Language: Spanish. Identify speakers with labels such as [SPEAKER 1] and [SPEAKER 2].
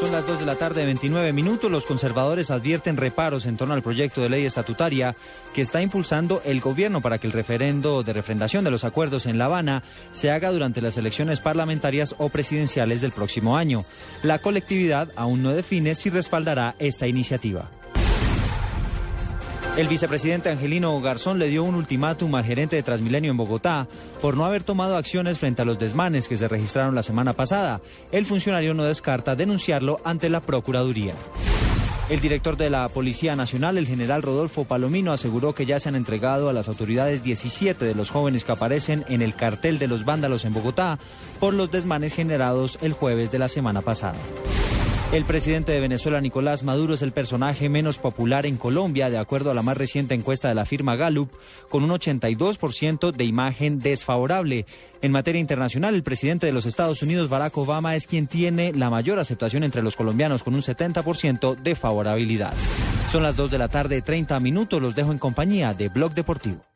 [SPEAKER 1] Son las 2 de la tarde, 29 minutos. Los conservadores advierten reparos en torno al proyecto de ley estatutaria que está impulsando el gobierno para que el referendo de refrendación de los acuerdos en La Habana se haga durante las elecciones parlamentarias o presidenciales del próximo año. La colectividad aún no define si respaldará esta iniciativa. El vicepresidente Angelino Garzón le dio un ultimátum al gerente de Transmilenio en Bogotá por no haber tomado acciones frente a los desmanes que se registraron la semana pasada. El funcionario no descarta denunciarlo ante la Procuraduría. El director de la Policía Nacional, el general Rodolfo Palomino, aseguró que ya se han entregado a las autoridades 17 de los jóvenes que aparecen en el cartel de los vándalos en Bogotá por los desmanes generados el jueves de la semana pasada. El presidente de Venezuela, Nicolás Maduro, es el personaje menos popular en Colombia, de acuerdo a la más reciente encuesta de la firma Gallup, con un 82% de imagen desfavorable. En materia internacional, el presidente de los Estados Unidos, Barack Obama, es quien tiene la mayor aceptación entre los colombianos, con un 70% de favorabilidad. Son las 2 de la tarde, 30 minutos. Los dejo en compañía de Blog Deportivo.